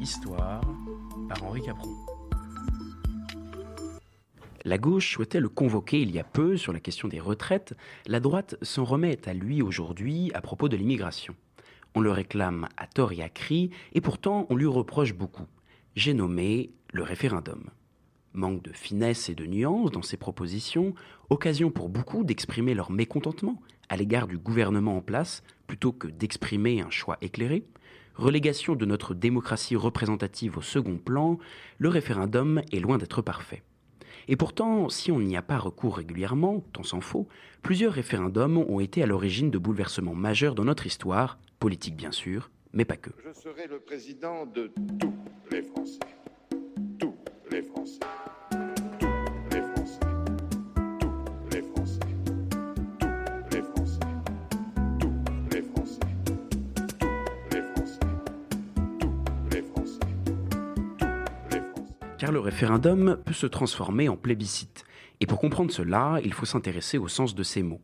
Histoire par Henri Capron. La gauche souhaitait le convoquer il y a peu sur la question des retraites. La droite s'en remet à lui aujourd'hui à propos de l'immigration. On le réclame à tort et à cri, et pourtant on lui reproche beaucoup. J'ai nommé le référendum. Manque de finesse et de nuance dans ses propositions, occasion pour beaucoup d'exprimer leur mécontentement à l'égard du gouvernement en place plutôt que d'exprimer un choix éclairé, relégation de notre démocratie représentative au second plan, le référendum est loin d'être parfait. Et pourtant, si on n'y a pas recours régulièrement, tant s'en faut, plusieurs référendums ont été à l'origine de bouleversements majeurs dans notre histoire, politique bien sûr, mais pas que. Je serai le président de tous les Français. Car le référendum peut se transformer en plébiscite. Et pour comprendre cela, il faut s'intéresser au sens de ces mots.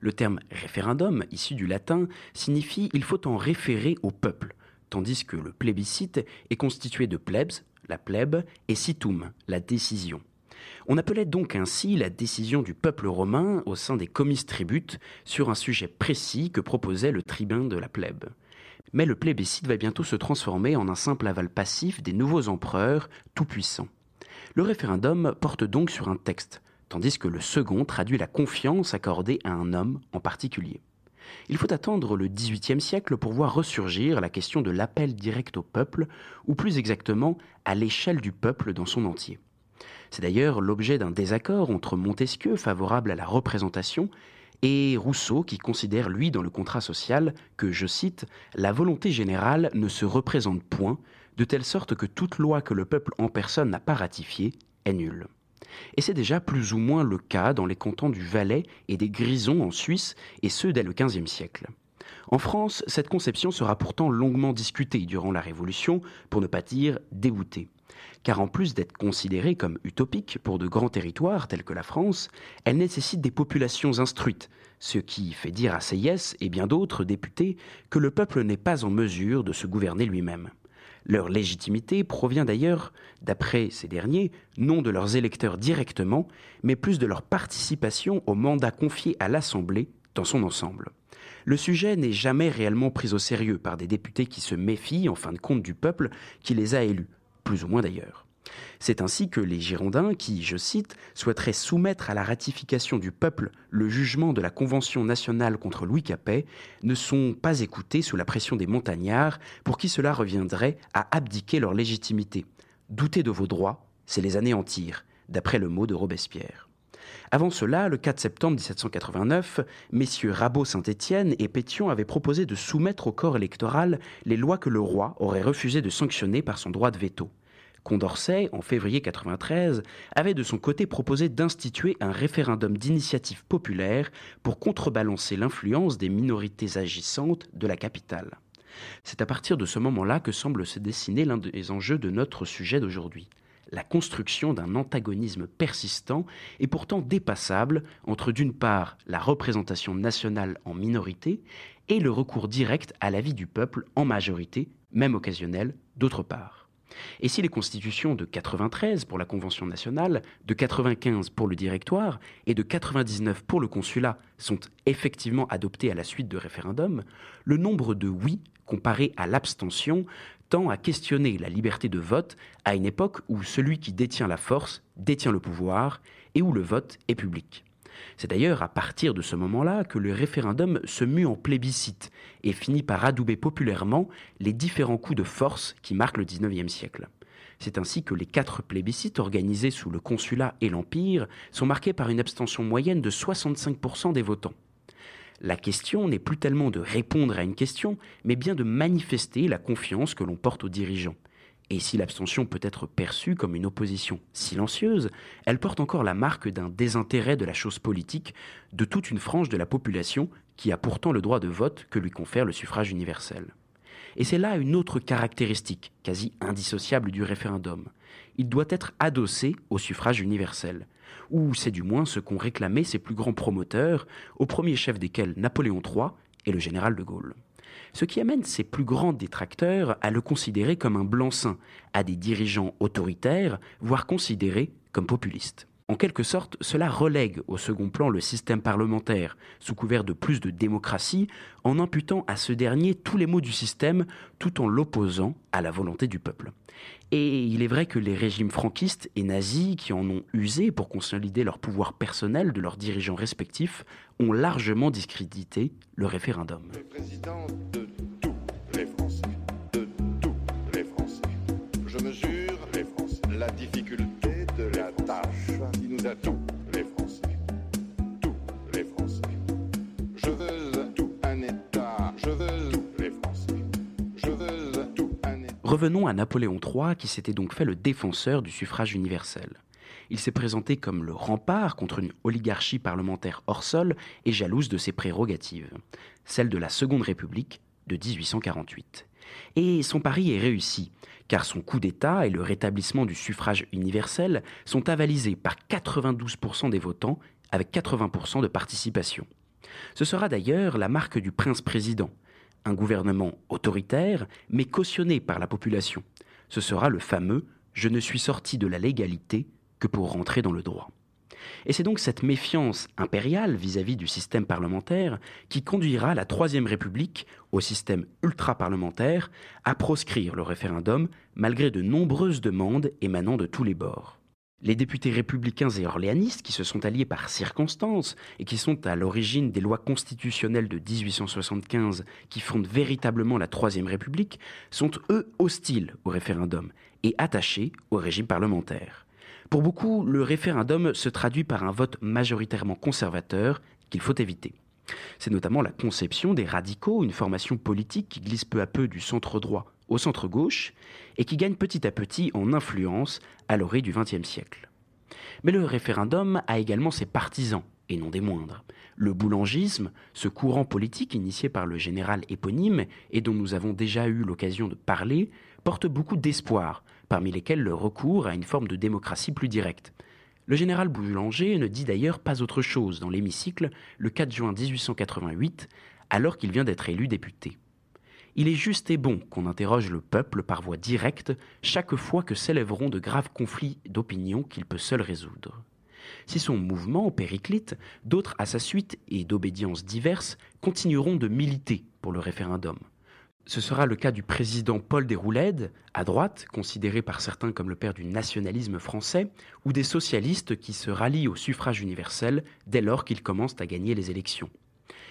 Le terme référendum, issu du latin, signifie il faut en référer au peuple, tandis que le plébiscite est constitué de plebs, la plèbe, et situm, la décision. On appelait donc ainsi la décision du peuple romain au sein des comices tributes sur un sujet précis que proposait le tribun de la plèbe. Mais le plébiscite va bientôt se transformer en un simple aval passif des nouveaux empereurs tout-puissants. Le référendum porte donc sur un texte, tandis que le second traduit la confiance accordée à un homme en particulier. Il faut attendre le XVIIIe siècle pour voir ressurgir la question de l'appel direct au peuple, ou plus exactement à l'échelle du peuple dans son entier. C'est d'ailleurs l'objet d'un désaccord entre Montesquieu, favorable à la représentation, et Rousseau, qui considère, lui, dans le contrat social, que, je cite, la volonté générale ne se représente point, de telle sorte que toute loi que le peuple en personne n'a pas ratifiée est nulle. Et c'est déjà plus ou moins le cas dans les cantons du Valais et des Grisons en Suisse, et ce dès le XVe siècle. En France, cette conception sera pourtant longuement discutée durant la Révolution, pour ne pas dire déboutée. Car en plus d'être considérée comme utopique pour de grands territoires tels que la France, elle nécessite des populations instruites, ce qui fait dire à Seyès et bien d'autres députés que le peuple n'est pas en mesure de se gouverner lui-même. Leur légitimité provient d'ailleurs, d'après ces derniers, non de leurs électeurs directement, mais plus de leur participation au mandat confié à l'Assemblée dans son ensemble. Le sujet n'est jamais réellement pris au sérieux par des députés qui se méfient en fin de compte du peuple qui les a élus, plus ou moins d'ailleurs. C'est ainsi que les Girondins, qui, je cite, souhaiteraient soumettre à la ratification du peuple le jugement de la Convention nationale contre Louis Capet, ne sont pas écoutés sous la pression des montagnards, pour qui cela reviendrait à abdiquer leur légitimité. Douter de vos droits, c'est les anéantir, d'après le mot de Robespierre. Avant cela, le 4 septembre 1789, messieurs Rabot-Saint-Étienne et Pétion avaient proposé de soumettre au corps électoral les lois que le roi aurait refusé de sanctionner par son droit de veto. Condorcet, en février 93, avait de son côté proposé d'instituer un référendum d'initiative populaire pour contrebalancer l'influence des minorités agissantes de la capitale. C'est à partir de ce moment-là que semble se dessiner l'un des enjeux de notre sujet d'aujourd'hui la construction d'un antagonisme persistant et pourtant dépassable entre d'une part la représentation nationale en minorité et le recours direct à l'avis du peuple en majorité, même occasionnel, d'autre part. Et si les constitutions de 93 pour la Convention nationale, de 95 pour le directoire et de 99 pour le consulat sont effectivement adoptées à la suite de référendums, le nombre de oui comparé à l'abstention tend à questionner la liberté de vote à une époque où celui qui détient la force détient le pouvoir et où le vote est public. C'est d'ailleurs à partir de ce moment-là que le référendum se mue en plébiscite et finit par adouber populairement les différents coups de force qui marquent le XIXe siècle. C'est ainsi que les quatre plébiscites organisés sous le consulat et l'Empire sont marqués par une abstention moyenne de 65% des votants. La question n'est plus tellement de répondre à une question, mais bien de manifester la confiance que l'on porte aux dirigeants. Et si l'abstention peut être perçue comme une opposition silencieuse, elle porte encore la marque d'un désintérêt de la chose politique de toute une frange de la population qui a pourtant le droit de vote que lui confère le suffrage universel. Et c'est là une autre caractéristique, quasi indissociable du référendum. Il doit être adossé au suffrage universel, ou c'est du moins ce qu'ont réclamé ses plus grands promoteurs, au premier chef desquels Napoléon III et le général de Gaulle. Ce qui amène ses plus grands détracteurs à le considérer comme un blanc-seing, à des dirigeants autoritaires, voire considérés comme populistes. En quelque sorte, cela relègue au second plan le système parlementaire, sous couvert de plus de démocratie, en imputant à ce dernier tous les maux du système, tout en l'opposant à la volonté du peuple. Et il est vrai que les régimes franquistes et nazis, qui en ont usé pour consolider leur pouvoir personnel de leurs dirigeants respectifs, ont largement discrédité le référendum. Je mesure les Français. La difficulté Revenons à Napoléon III qui s'était donc fait le défenseur du suffrage universel. Il s'est présenté comme le rempart contre une oligarchie parlementaire hors sol et jalouse de ses prérogatives, celle de la Seconde République de 1848. Et son pari est réussi, car son coup d'État et le rétablissement du suffrage universel sont avalisés par 92% des votants avec 80% de participation. Ce sera d'ailleurs la marque du prince-président, un gouvernement autoritaire, mais cautionné par la population. Ce sera le fameux Je ne suis sorti de la légalité que pour rentrer dans le droit. Et c'est donc cette méfiance impériale vis-à-vis du système parlementaire qui conduira la Troisième République, au système ultra-parlementaire, à proscrire le référendum malgré de nombreuses demandes émanant de tous les bords. Les députés républicains et orléanistes qui se sont alliés par circonstance et qui sont à l'origine des lois constitutionnelles de 1875 qui fondent véritablement la Troisième République sont eux hostiles au référendum et attachés au régime parlementaire. Pour beaucoup, le référendum se traduit par un vote majoritairement conservateur qu'il faut éviter. C'est notamment la conception des radicaux, une formation politique qui glisse peu à peu du centre droit au centre gauche et qui gagne petit à petit en influence à l'orée du XXe siècle. Mais le référendum a également ses partisans, et non des moindres. Le boulangisme, ce courant politique initié par le général éponyme et dont nous avons déjà eu l'occasion de parler, porte beaucoup d'espoir, parmi lesquels le recours à une forme de démocratie plus directe. Le général Boulanger ne dit d'ailleurs pas autre chose dans l'hémicycle le 4 juin 1888, alors qu'il vient d'être élu député. Il est juste et bon qu'on interroge le peuple par voie directe chaque fois que s'élèveront de graves conflits d'opinion qu'il peut seul résoudre. Si son mouvement périclite, d'autres à sa suite et d'obédiences diverses continueront de militer pour le référendum. Ce sera le cas du président Paul Déroulède, à droite, considéré par certains comme le père du nationalisme français, ou des socialistes qui se rallient au suffrage universel dès lors qu'ils commencent à gagner les élections.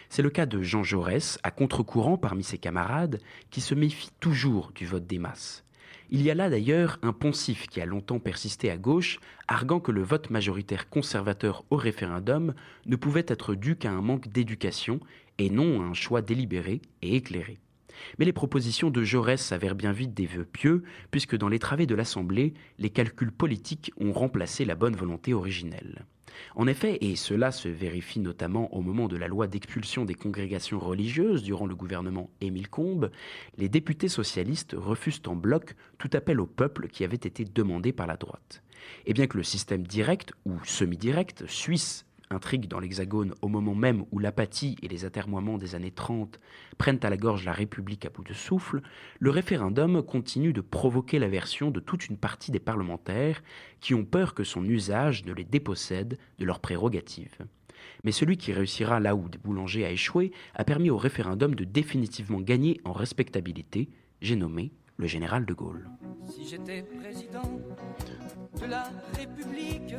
C'est le cas de Jean Jaurès, à contre-courant parmi ses camarades, qui se méfie toujours du vote des masses. Il y a là d'ailleurs un poncif qui a longtemps persisté à gauche, arguant que le vote majoritaire conservateur au référendum ne pouvait être dû qu'à un manque d'éducation et non à un choix délibéré et éclairé. Mais les propositions de Jaurès s'avèrent bien vite des vœux pieux, puisque dans les travées de l'Assemblée, les calculs politiques ont remplacé la bonne volonté originelle. En effet, et cela se vérifie notamment au moment de la loi d'expulsion des congrégations religieuses durant le gouvernement Émile Combes, les députés socialistes refusent en bloc tout appel au peuple qui avait été demandé par la droite. Et bien que le système direct ou semi-direct suisse intrigue dans l'Hexagone au moment même où l'apathie et les atermoiements des années 30 prennent à la gorge la République à bout de souffle, le référendum continue de provoquer l'aversion de toute une partie des parlementaires qui ont peur que son usage ne les dépossède de leurs prérogatives. Mais celui qui réussira là où des boulangers a échoué a permis au référendum de définitivement gagner en respectabilité, j'ai nommé le général de Gaulle. Si j'étais président de la République,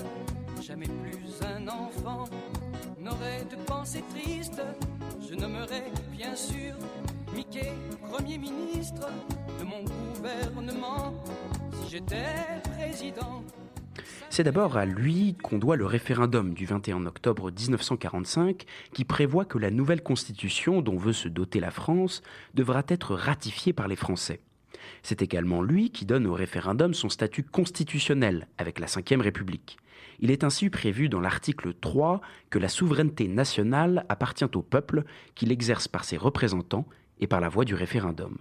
jamais plus un enfant n'aurait de pensée triste. Je bien sûr Mickey Premier ministre de mon gouvernement. Si j'étais président. C'est d'abord à lui qu'on doit le référendum du 21 octobre 1945 qui prévoit que la nouvelle constitution dont veut se doter la France devra être ratifiée par les Français. C'est également lui qui donne au référendum son statut constitutionnel avec la Ve République. Il est ainsi prévu dans l'article 3 que la souveraineté nationale appartient au peuple, qu'il exerce par ses représentants et par la voie du référendum.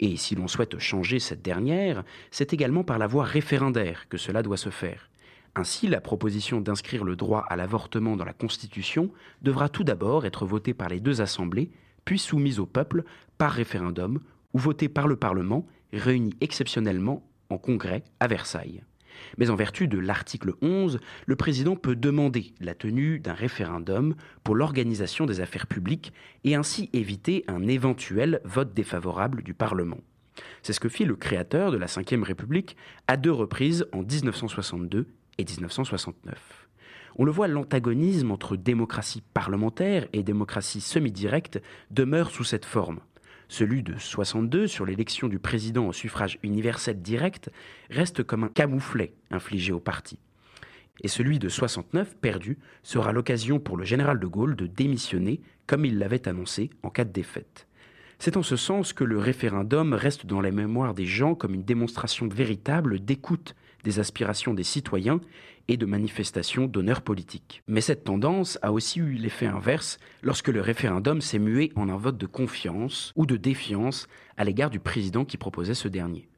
Et si l'on souhaite changer cette dernière, c'est également par la voie référendaire que cela doit se faire. Ainsi, la proposition d'inscrire le droit à l'avortement dans la Constitution devra tout d'abord être votée par les deux assemblées, puis soumise au peuple par référendum ou votée par le Parlement, réuni exceptionnellement en congrès à Versailles. Mais en vertu de l'article 11, le président peut demander la tenue d'un référendum pour l'organisation des affaires publiques et ainsi éviter un éventuel vote défavorable du Parlement. C'est ce que fit le créateur de la Ve République à deux reprises en 1962 et 1969. On le voit, l'antagonisme entre démocratie parlementaire et démocratie semi-directe demeure sous cette forme. Celui de 62 sur l'élection du président au suffrage universel direct reste comme un camouflet infligé au parti. Et celui de 69, perdu, sera l'occasion pour le général de Gaulle de démissionner comme il l'avait annoncé en cas de défaite. C'est en ce sens que le référendum reste dans la mémoire des gens comme une démonstration véritable d'écoute des aspirations des citoyens et de manifestations d'honneur politique. Mais cette tendance a aussi eu l'effet inverse lorsque le référendum s'est mué en un vote de confiance ou de défiance à l'égard du président qui proposait ce dernier.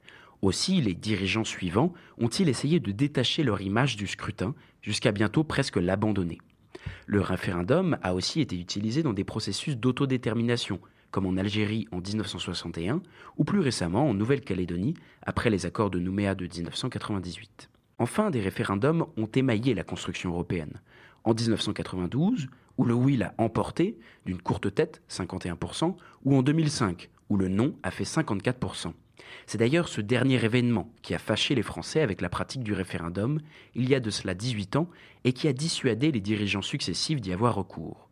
Aussi, les dirigeants suivants ont-ils essayé de détacher leur image du scrutin jusqu'à bientôt presque l'abandonner. Le référendum a aussi été utilisé dans des processus d'autodétermination, comme en Algérie en 1961 ou plus récemment en Nouvelle-Calédonie après les accords de Nouméa de 1998. Enfin, des référendums ont émaillé la construction européenne. En 1992, où le oui l'a emporté d'une courte tête, 51%, ou en 2005, où le non a fait 54%. C'est d'ailleurs ce dernier événement qui a fâché les Français avec la pratique du référendum il y a de cela 18 ans et qui a dissuadé les dirigeants successifs d'y avoir recours.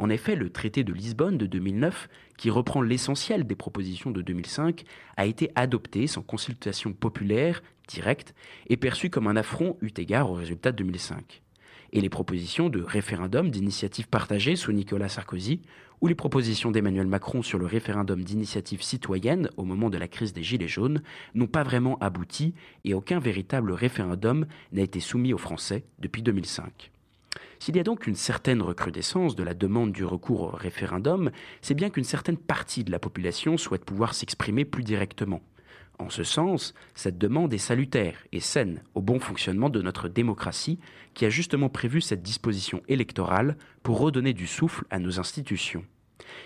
En effet, le traité de Lisbonne de 2009, qui reprend l'essentiel des propositions de 2005, a été adopté sans consultation populaire directe et perçu comme un affront eu égard aux résultats de 2005. Et les propositions de référendum d'initiative partagée sous Nicolas Sarkozy ou les propositions d'Emmanuel Macron sur le référendum d'initiative citoyenne au moment de la crise des Gilets jaunes n'ont pas vraiment abouti et aucun véritable référendum n'a été soumis aux Français depuis 2005. S'il y a donc une certaine recrudescence de la demande du recours au référendum, c'est bien qu'une certaine partie de la population souhaite pouvoir s'exprimer plus directement. En ce sens, cette demande est salutaire et saine au bon fonctionnement de notre démocratie qui a justement prévu cette disposition électorale pour redonner du souffle à nos institutions.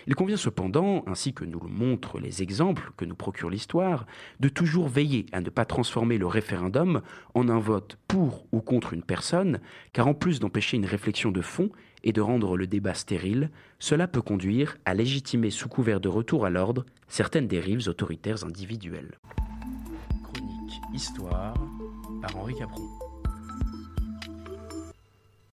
Il convient cependant, ainsi que nous le montrent les exemples que nous procure l'histoire, de toujours veiller à ne pas transformer le référendum en un vote pour ou contre une personne, car en plus d'empêcher une réflexion de fond et de rendre le débat stérile, cela peut conduire à légitimer sous couvert de retour à l'ordre certaines dérives autoritaires individuelles. Chronique Histoire par Henri Capron.